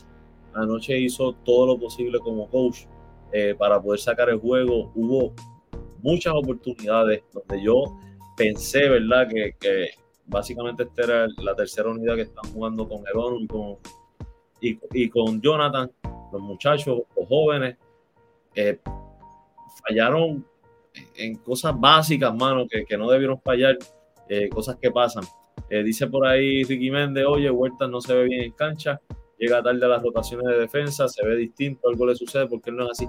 anoche hizo todo lo posible como coach eh, para poder sacar el juego. Hubo muchas oportunidades donde yo pensé, ¿verdad? Que, básicamente esta era la tercera unidad que están jugando con el y con, y, con Jonathan, los muchachos, los jóvenes, eh, fallaron en cosas básicas, mano, que no debieron fallar, cosas que pasan. Eh, dice por ahí Ricky Méndez, oye, Huerta no se ve bien en cancha, llega tarde a las rotaciones de defensa, se ve distinto, algo le sucede porque él no es así.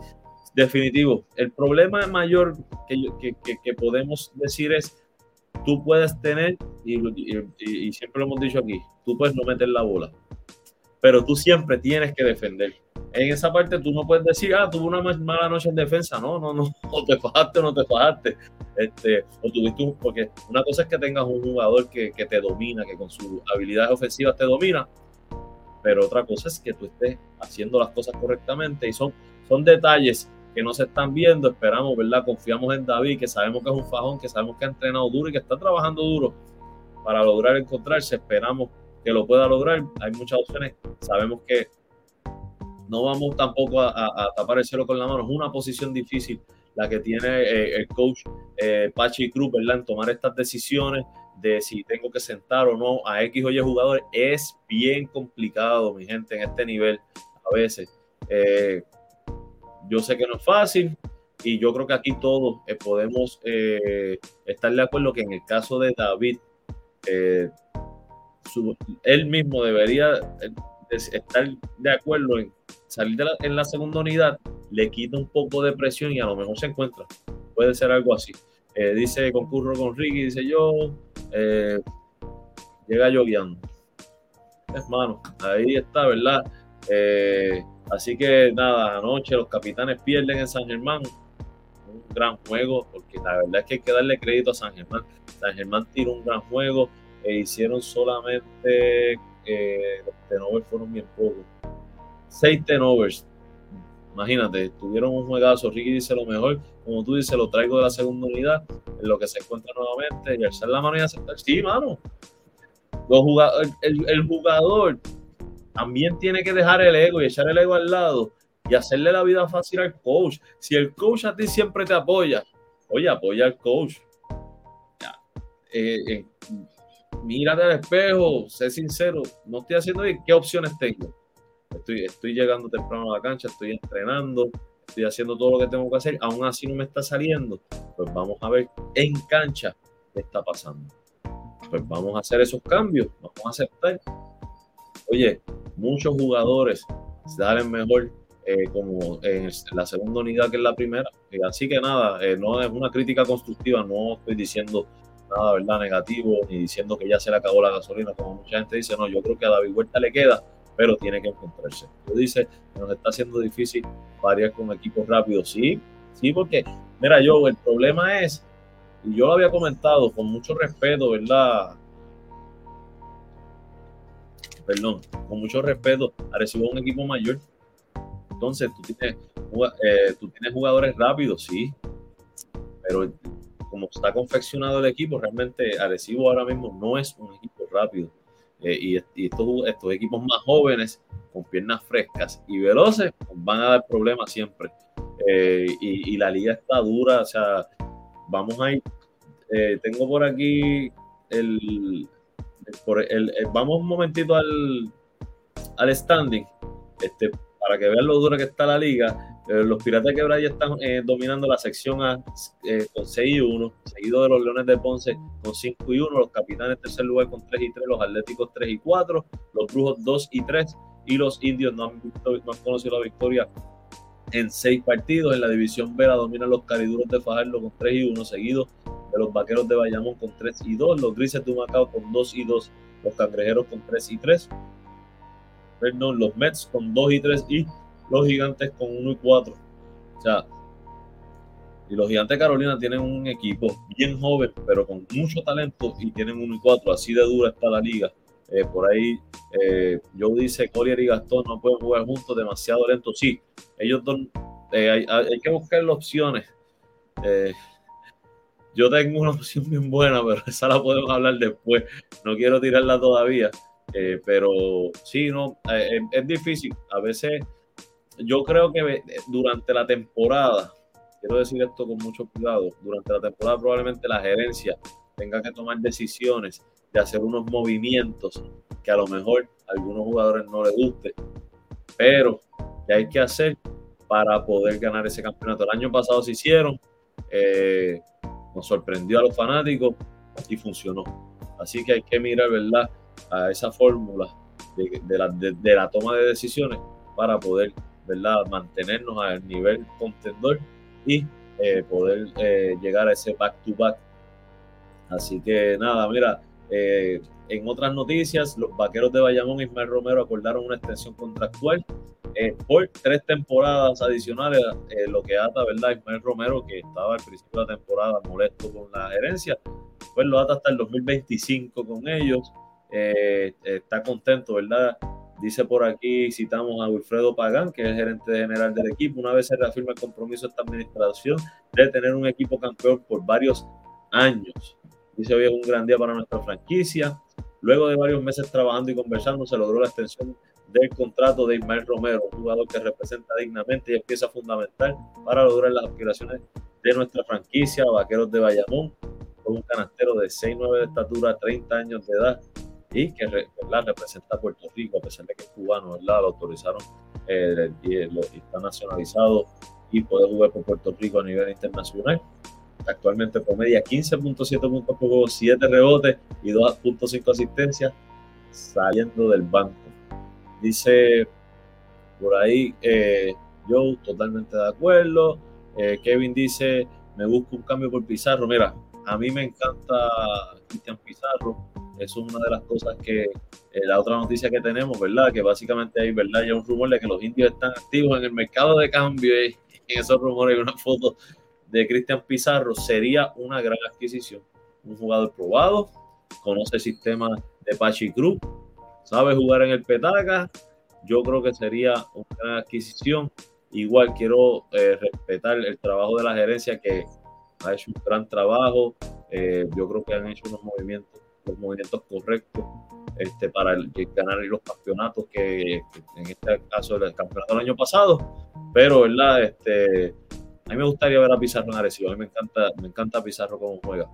Definitivo, el problema mayor que, que, que, podemos decir es, tú puedes tener y, siempre lo hemos dicho aquí, tú puedes no meter la bola, pero tú siempre tienes que defender. En esa parte tú no puedes decir, ah, tuve una mala noche en defensa. No, no, no, o te fajaste o no te fajaste. Este, o tuviste un, porque una cosa es que tengas un jugador que, que te domina, que con sus habilidades ofensivas te domina, pero otra cosa es que tú estés haciendo las cosas correctamente y son, son detalles que no se están viendo, esperamos, ¿verdad? Confiamos en David, que sabemos que es un fajón, que sabemos que ha entrenado duro y que está trabajando duro para lograr encontrarse, esperamos que lo pueda lograr, hay muchas opciones, sabemos que no vamos tampoco a, tapar el cielo con la mano, es una posición difícil la que tiene eh, el coach eh, Pachi Cruz, ¿verdad? En tomar estas decisiones de si tengo que sentar o no a X o Y jugadores, es bien complicado, mi gente, en este nivel a veces. Eh, yo sé que no es fácil y yo creo que aquí todos podemos estar de acuerdo que en el caso de David, él mismo debería estar de acuerdo en salir en la segunda unidad, le quita un poco de presión y a lo mejor se encuentra. Puede ser algo así. dice concurro con Ricky, dice yo, llega lloviendo. Hermano, ahí está, ¿verdad? Así que nada, anoche los capitanes pierden en San Germán. Un gran juego, porque la verdad es que hay que darle crédito a San Germán. San Germán tiró un gran juego e hicieron solamente, eh, los tenovers fueron bien pocos. Seis tenovers. Imagínate, tuvieron un juegazo. Ricky dice lo mejor. Como tú dices, lo traigo de la segunda unidad, en lo que se encuentra nuevamente, y alzar la mano y aceptar. Sí, mano. El jugador también tiene que dejar el ego y echar el ego al lado y hacerle la vida fácil al coach. Si el coach a ti siempre te apoya, oye, apoya al coach. Eh, eh, mírate al espejo, sé sincero, no estoy haciendo bien, ¿qué opciones tengo? Estoy, estoy llegando temprano a la cancha, estoy entrenando, estoy haciendo todo lo que tengo que hacer, aún así no me está saliendo. Pues vamos a ver en cancha qué está pasando. Pues vamos a hacer esos cambios, vamos a aceptar. Oye, muchos jugadores salen mejor eh, como en la segunda unidad que en la primera. Eh, así que nada, eh, no es una crítica constructiva, no estoy diciendo nada verdad negativo, ni diciendo que ya se le acabó la gasolina, como mucha gente dice, no, yo creo que a David Huerta le queda, pero tiene que encontrarse. Yo dice nos está haciendo difícil variar con equipos rápidos, sí, sí, porque, mira, yo, el problema es, y yo lo había comentado con mucho respeto, ¿verdad? perdón, con mucho respeto, recibo un equipo mayor. Entonces, tú tienes, eh, tú tienes jugadores rápidos, sí, pero como está confeccionado el equipo, realmente Arecibo ahora mismo no es un equipo rápido. Eh, y, estos, equipos más jóvenes, con piernas frescas y veloces, van a dar problemas siempre. Eh, y, la liga está dura, o sea, vamos a ir. tengo por aquí el, el, eh, vamos un momentito al, al standing, este, para que vean lo dura que está la liga. Eh, los Piratas de Quebrada ya están eh, dominando la sección A con 6 y 1, seguido de los Leones de Ponce con 5 y 1, los Capitanes tercer lugar con 3 y 3, los Atléticos 3 y 4, los Brujos 2 y 3 y los Indios no han, no han conocido la victoria en 6 partidos. En la división B la dominan los Cariduros de Fajardo con 3 y 1, seguido de los Vaqueros de Bayamón con 3 y 2, los Grises de Humacao con 2 y 2, los Cangrejeros con 3 y 3, perdón, los Mets con 2 y 3 y los Gigantes con 1 y 4. O sea, y los Gigantes de Carolina tienen un equipo bien joven, pero con mucho talento y tienen 1 y 4. Así de dura está la liga. Eh, por ahí, eh, Joe dice: Collier y Gastón no pueden jugar juntos, demasiado lento. Sí, ellos eh, hay, hay, que buscar las opciones. Yo tengo una opción bien buena, pero esa la podemos hablar después. No quiero tirarla todavía. Pero sí, no, es difícil. A veces yo creo que durante la temporada, quiero decir esto con mucho cuidado, durante la temporada probablemente la gerencia tenga que tomar decisiones de hacer unos movimientos que a lo mejor a algunos jugadores no les guste, pero que hay que hacer para poder ganar ese campeonato. El año pasado se hicieron, eh, nos sorprendió a los fanáticos y funcionó. Así que hay que mirar, ¿verdad?, a esa fórmula de, la, de, la, toma de decisiones para poder, ¿verdad?, mantenernos al nivel contendor y eh, poder eh, llegar a ese back-to-back. Así que nada, mira, Eh, en otras noticias, los vaqueros de Bayamón y Ismael Romero acordaron una extensión contractual eh, por tres temporadas adicionales, eh, lo que ata, ¿verdad? Ismael Romero, que estaba al principio de la temporada molesto con la gerencia, pues lo ata hasta el 2025 con ellos. está contento, ¿verdad? Dice por aquí, citamos a Wilfredo Pagán, que es el gerente general del equipo. Una vez se reafirma el compromiso de esta administración de tener un equipo campeón por varios años. Dice hoy es un gran día para nuestra franquicia. Luego de varios meses trabajando y conversando, se logró la extensión del contrato de Ismael Romero, un jugador que representa dignamente y es pieza fundamental para lograr las aspiraciones de nuestra franquicia, Vaqueros de Bayamón, con un canastero de 6'9 de estatura, 30 años de edad y que representa a Puerto Rico, a pesar de que es cubano, ¿verdad? lo autorizaron eh, y, está nacionalizado y puede jugar por Puerto Rico a nivel internacional actualmente promedia 15.7 puntos por juego, 7 rebotes y 2.5 asistencias saliendo del banco. Dice por ahí eh, Joe, totalmente de acuerdo. Eh, Kevin dice, me busco un cambio por Pizarro. Mira, a mí me encanta Cristian Pizarro. Es una de las cosas que eh, la otra noticia que tenemos, ¿verdad? Que básicamente hay, ¿verdad? Ya un rumor de que los indios están activos en el mercado de cambio y en esos rumores hay una foto de Cristian Pizarro sería una gran adquisición. Un jugador probado, conoce el sistema de Pachi Cruz, sabe jugar en el petaca. Yo creo que sería una gran adquisición. Igual quiero eh, respetar el trabajo de la gerencia que ha hecho un gran trabajo. Eh, yo creo que han hecho unos movimientos, los movimientos correctos este, para ganar los campeonatos que, en este caso el campeonato del año pasado. Pero, ¿verdad? Este, a mí me gustaría ver a Pizarro en Arecibo. A mí me encanta, me encanta Pizarro como juega.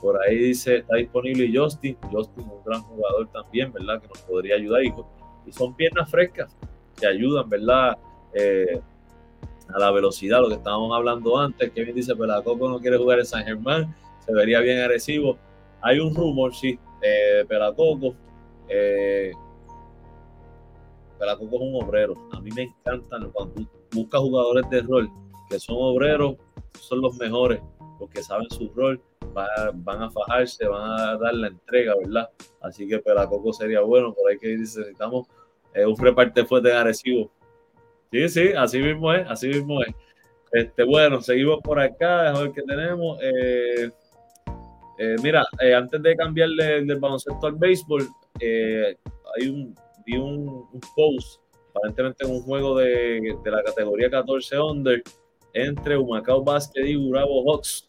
Por ahí dice, está disponible Justin. Justin, un gran jugador también, ¿verdad? Que nos podría ayudar. Y, son piernas frescas que ayudan, ¿verdad? Eh, a la velocidad, lo que estábamos hablando antes. Kevin dice, Pelacoco no quiere jugar en San Germán. Se vería bien agresivo. Hay un rumor, sí, eh, Pelacoco. Eh, es un obrero. A mí me encantan cuando busca jugadores de rol que son obreros, son los mejores, porque saben su rol, van, a fajarse, van a dar la entrega, ¿verdad? Así que Pelacoco sería bueno, por ahí que necesitamos eh, un reparte fuerte agresivo. Sí, sí, así mismo es, así mismo es. Este, bueno, seguimos por acá, a ver qué tenemos. Eh, eh, mira, antes de cambiarle del baloncesto al béisbol, hay un, vi un, post, aparentemente en un juego de, de la categoría 14 under, entre Humacao Basket y Bravo Hawks.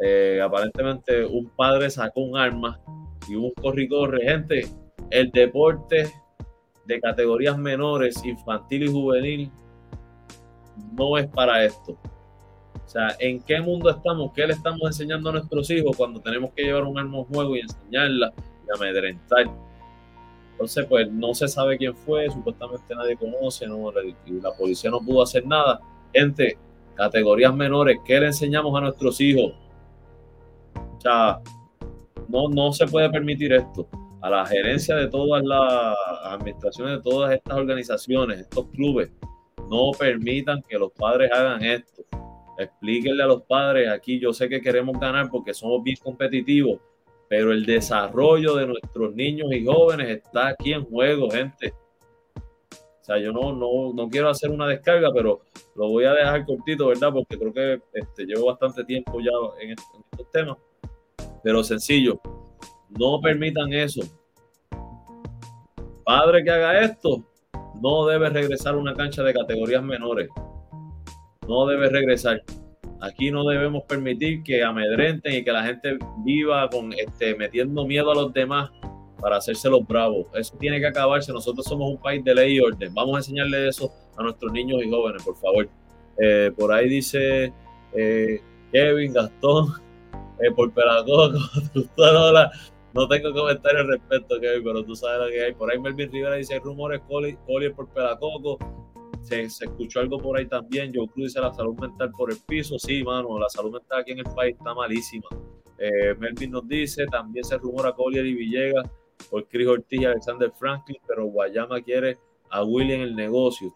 Eh, aparentemente un padre sacó un arma y un corre Gente, el deporte de categorías menores, infantil y juvenil, no es para esto. O sea, ¿en qué mundo estamos? ¿Qué le estamos enseñando a nuestros hijos cuando tenemos que llevar un arma a juego y enseñarla y amedrentar? Entonces, pues no se sabe quién fue, supuestamente nadie conoce, y la policía no pudo hacer nada Gente, categorías menores, ¿qué le enseñamos a nuestros hijos? O sea, no, no se puede permitir esto. A la gerencia de todas las administraciones de todas estas organizaciones, estos clubes, no permitan que los padres hagan esto. Explíquenle a los padres, aquí yo sé que queremos ganar porque somos bien competitivos, pero el desarrollo de nuestros niños y jóvenes está aquí en juego, gente yo no, no, no quiero hacer una descarga, pero lo voy a dejar cortito, ¿verdad? Porque creo que este, llevo bastante tiempo ya en, estos temas. Pero sencillo, no permitan eso. Padre que haga esto, no debe regresar a una cancha de categorías menores. No debe regresar. Aquí no debemos permitir que amedrenten y que la gente viva con este, metiendo miedo a los demás para hacerse los bravos. Eso tiene que acabarse. Nosotros somos un país de ley y orden. Vamos a enseñarle eso a nuestros niños y jóvenes, por favor. Eh, por ahí dice eh, Kevin Gastón, eh, por Pelacoco, no tengo comentarios al respecto, Kevin, pero tú sabes lo que hay. Por ahí Melvin Rivera dice, hay rumores, Collier por Pelacoco. Se, escuchó algo por ahí también. Joe Cruz dice la salud mental por el piso. Sí, mano, la salud mental aquí en el país está malísima. Melvin nos dice, también se rumora Collier y Villegas por Chris Ortiz y Alexander Franklin, pero Guayama quiere a Willy en el negocio.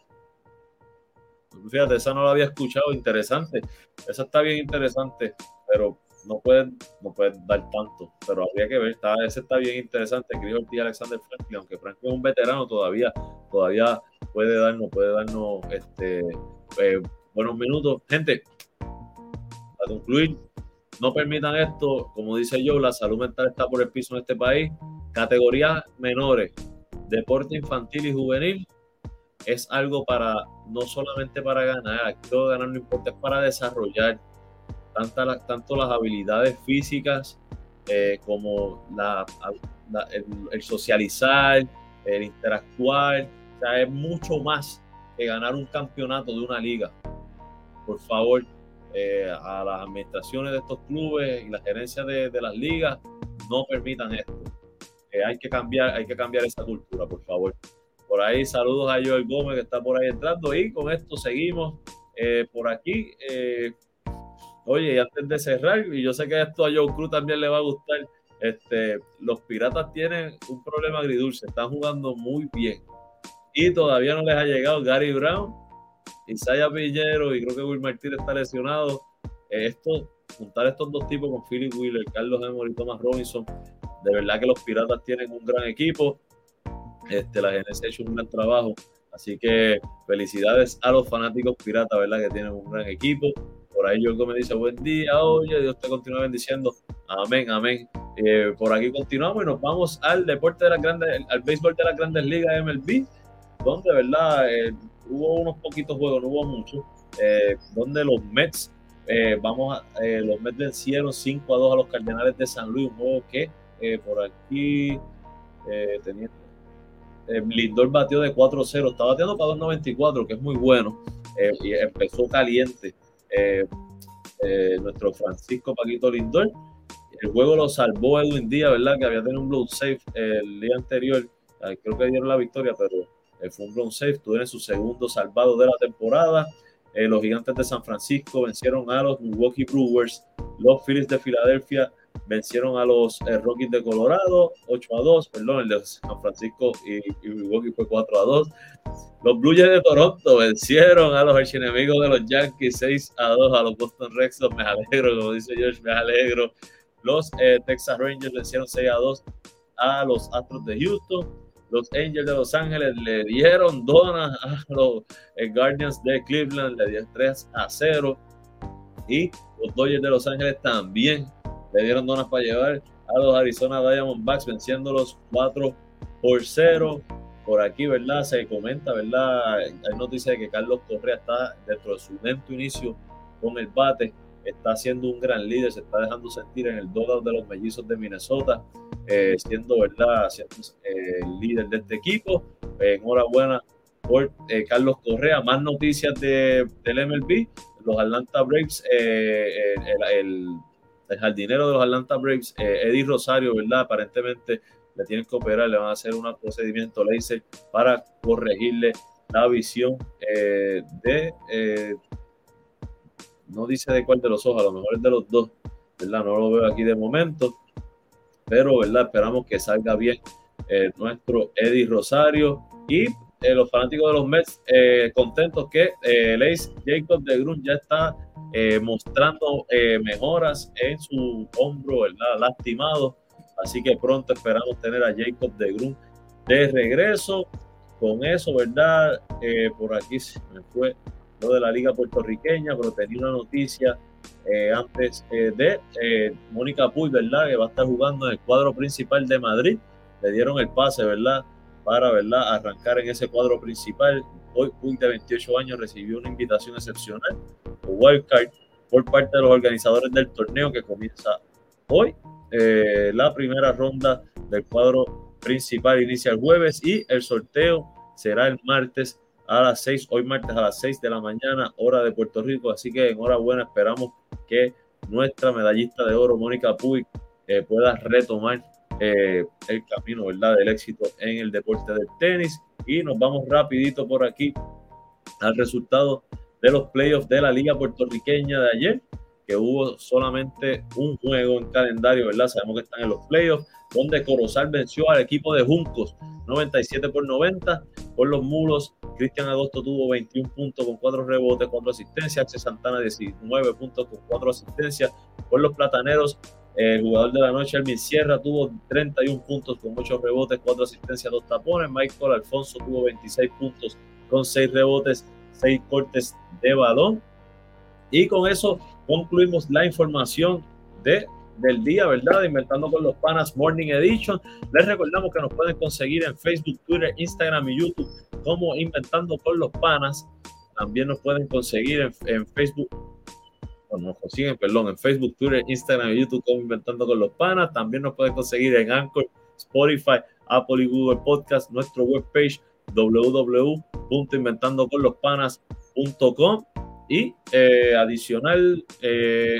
Fíjate, esa no la había escuchado, interesante. Esa está bien interesante, pero no pueden, no pueden dar tanto, pero habría que ver, está, ese está bien interesante, Chris Ortiz y Alexander Franklin, aunque Franklin es un veterano todavía, todavía puede darnos, puede darnos este, eh, buenos minutos. Gente, para concluir, no permitan esto, como dice yo, la salud mental está por el piso en este país. Categorías menores, deporte infantil y juvenil, es algo para, no solamente para ganar, quiero ganar no importa, es para desarrollar tanto las habilidades físicas eh, como la, el, socializar, el interactuar. Es mucho más que ganar un campeonato de una liga. Por favor, eh, a las administraciones de estos clubes y las gerencias de, las ligas, no permitan esto. Eh, hay, que cambiar, hay que cambiar esa cultura, por favor. Por ahí, saludos a Joel Gómez que está por ahí entrando. Y con esto seguimos por aquí. Oye, y antes de cerrar, y yo sé que esto a Joe Cruz también le va a gustar, este, los Piratas tienen un problema agridulce, están jugando muy bien. Y todavía no les ha llegado Gary Brown, Isaiah Villero y creo que Will Martínez está lesionado. Esto, juntar estos dos tipos con Philip Wheeler, Carlos Emory y Thomas Robinson, de verdad que los Piratas tienen un gran equipo. Este, la gerencia ha hecho un gran trabajo. Así que felicidades a los fanáticos piratas, ¿verdad? Que tienen un gran equipo. Por ahí Yorgo me dice, buen día, oye, Dios te continúa bendiciendo. Amén, amén. Eh, por aquí continuamos y nos vamos al deporte de las grandes, al béisbol de las grandes ligas MLB, donde, ¿verdad? Eh, hubo unos poquitos juegos, no hubo muchos, eh, donde los Mets, vamos a, los Mets vencieron 5 a 2 a los Cardenales de San Luis, un juego que por aquí tenía Lindor batió de 4-0, estaba bateando para 2.94, que es muy bueno, y empezó caliente eh, eh, nuestro Francisco Paquito Lindor. El juego lo salvó Edwin Díaz, ¿verdad? Que había tenido un blow safe el día anterior. Creo que dieron la victoria, pero eh, fue un blow safe. Tuvieron su segundo salvado de la temporada. los gigantes de San Francisco vencieron a los Milwaukee Brewers. Los Phillies de Filadelfia vencieron a los Rockies de Colorado 8 a 2. Perdón, el de San Francisco y, y Milwaukee fue 4 a 2. Los Blue Jays de Toronto vencieron a los archienemigos de los Yankees 6 a 2 a los Boston Red Sox. Me alegro, como dice George, me alegro. Los eh, Texas Rangers vencieron 6 a 2 a los Astros de Houston. Los Angels de Los Ángeles le dieron donas a los eh, Guardians de Cleveland, le dieron 3 a 0. Y los Dodgers de Los Ángeles también le dieron donas para llevar a los Arizona Diamondbacks, venciéndolos 4 por 0 por aquí, ¿verdad? Se comenta, ¿verdad? Hay noticia de que Carlos Correa está dentro de su lento inicio con el bate, está siendo un gran líder, se está dejando sentir en el dodo de los mellizos de Minnesota, eh, siendo, ¿verdad? Siendo eh, el líder de este equipo. enhorabuena por eh, Carlos Correa. Más noticias de, del MLB. Los Atlanta Braves, el, el, jardinero de los Atlanta Braves, Eddie Rosario, ¿verdad? Aparentemente le tienen que operar, le van a hacer un procedimiento laser para corregirle la visión eh, de, eh, no dice de cuál de los ojos, a lo mejor es de los dos, ¿verdad? No lo veo aquí de momento, pero, ¿verdad? Esperamos que salga bien eh, nuestro Eddie Rosario y los fanáticos de los Mets contentos que el ace Jacob de Grun ya está mostrando mejoras en su hombro, ¿verdad? Lastimado Así que pronto esperamos tener a Jacob de Grun de regreso. Con eso, ¿verdad? Eh, por aquí se me fue de la Liga Puertorriqueña, pero tenía una noticia eh, antes eh, de Mónica Puy, ¿verdad? Que va a estar jugando en el cuadro principal de Madrid. Le dieron el pase, ¿verdad? Para, ¿verdad? Arrancar en ese cuadro principal. Hoy Puy, de 28 años, recibió una invitación excepcional o wildcard por parte de los organizadores del torneo que comienza hoy eh, la primera ronda del cuadro principal inicia el jueves y el sorteo será el martes a las 6, hoy martes a las 6 de la mañana, hora de Puerto Rico. Así que enhorabuena, esperamos que nuestra medallista de oro, Mónica Puig, eh, pueda retomar eh, el camino ¿verdad? del éxito en el deporte del tenis. Y nos vamos rapidito por aquí al resultado de los playoffs de la Liga Puertorriqueña de ayer que hubo solamente un juego en calendario, ¿verdad? Sabemos que están en los playoffs, donde Corozal venció al equipo de Juncos 97 por 90 por los mulos. Cristian Agosto tuvo 21 puntos con 4 rebotes, 4 asistencias. Axel Santana 19 puntos con 4 asistencias. por los plataneros. El jugador de la noche, Elmin Sierra, tuvo 31 puntos con 8 rebotes, 4 asistencias, 2 tapones. Michael Alfonso tuvo 26 puntos con 6 rebotes, 6 cortes de balón. Y con eso concluimos la información de, del día, ¿verdad? Inventando con los Panas Morning Edition. Les recordamos que nos pueden conseguir en Facebook, Twitter, Instagram y YouTube como Inventando con los Panas. También nos pueden conseguir en, en Facebook, nos consiguen, perdón, en Facebook, Twitter, Instagram y YouTube como Inventando con los Panas. También nos pueden conseguir en Anchor, Spotify, Apple y Google Podcast, nuestro webpage www.inventandoconlospanas.com y eh, adicional eh,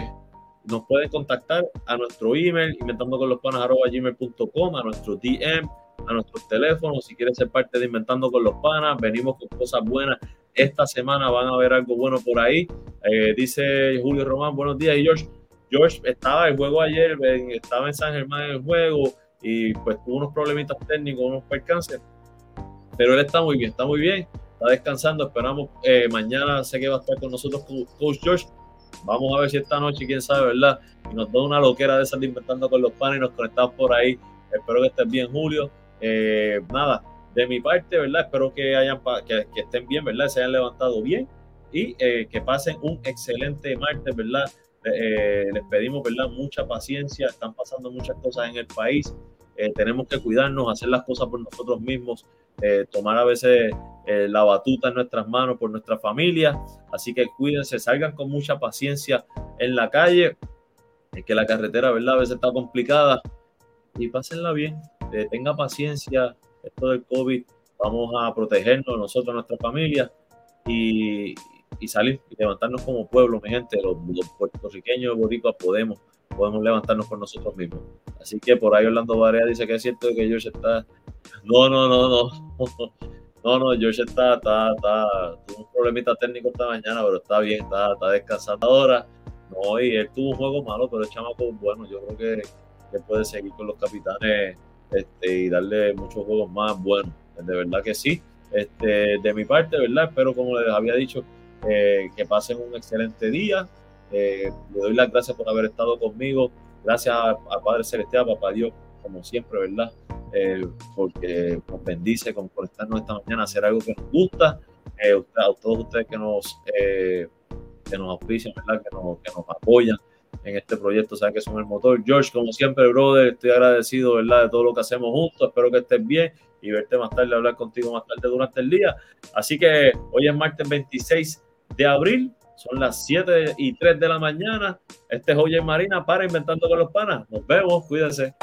nos pueden contactar a nuestro email inventando con los a nuestro DM, a nuestros teléfonos. Si quieres ser parte de Inventando con los Panas, venimos con cosas buenas. Esta semana van a ver algo bueno por ahí. Eh, dice Julio Román, buenos días. Y George, George estaba el juego ayer, estaba en San Germán en el juego y pues tuvo unos problemitas técnicos, unos percances. Pero él está muy bien, está muy bien, está descansando. Esperamos eh, mañana, sé que va a estar con nosotros Coach George Vamos a ver si esta noche, quién sabe, ¿verdad? Y nos da una loquera de salir inventando con los panes y nos conectamos por ahí. Espero que estén bien, Julio. Eh, nada, de mi parte, ¿verdad? Espero que, hayan, que, estén bien, ¿verdad? Se hayan levantado bien y eh, que pasen un excelente martes, ¿verdad? Eh, les pedimos, ¿verdad? Mucha paciencia, están pasando muchas cosas en el país, tenemos que cuidarnos, hacer las cosas por nosotros mismos, tomar a veces la batuta en nuestras manos por nuestra familia, así que cuídense, salgan con mucha paciencia en la calle, es que la carretera, ¿verdad? A veces está complicada. Y pásenla bien, eh, tenga paciencia, esto del COVID, vamos a protegernos nosotros, nuestra familia y, y salir y levantarnos como pueblo, mi gente, los, puertorriqueños boricuas podemos, podemos levantarnos por nosotros mismos. Así que por ahí Orlando Barea dice que es cierto que George está... No, no, no, no. No, no, George está, está, está, tuvo un problemita técnico esta mañana, pero está bien, está, está descansando ahora. No, y él tuvo un juego malo, pero el chamaco bueno, yo creo que, que puede seguir con los capitanes este, y darle muchos juegos más buenos. De verdad que sí. Este, de mi parte, ¿verdad? Espero, como les había dicho, eh, que pasen un excelente día. Eh, le doy las gracias por haber estado conmigo. Gracias a, Padre Celestial, Papá Dios, como siempre, ¿verdad? Eh, porque nos bendice con conectarnos esta mañana hacer algo que nos gusta. a todos ustedes que nos, que nos auspician, ¿verdad? Que nos, que nos apoyan en este proyecto, saben que son el motor. George, como siempre, brother, estoy agradecido, ¿verdad? De todo lo que hacemos juntos. Espero que estés bien y verte más tarde, hablar contigo más tarde durante el día. Así que hoy es martes 26 de abril, son las 7 y 3 de la mañana. Este es Oye Marina para Inventando con los Panas. Nos vemos, cuídense.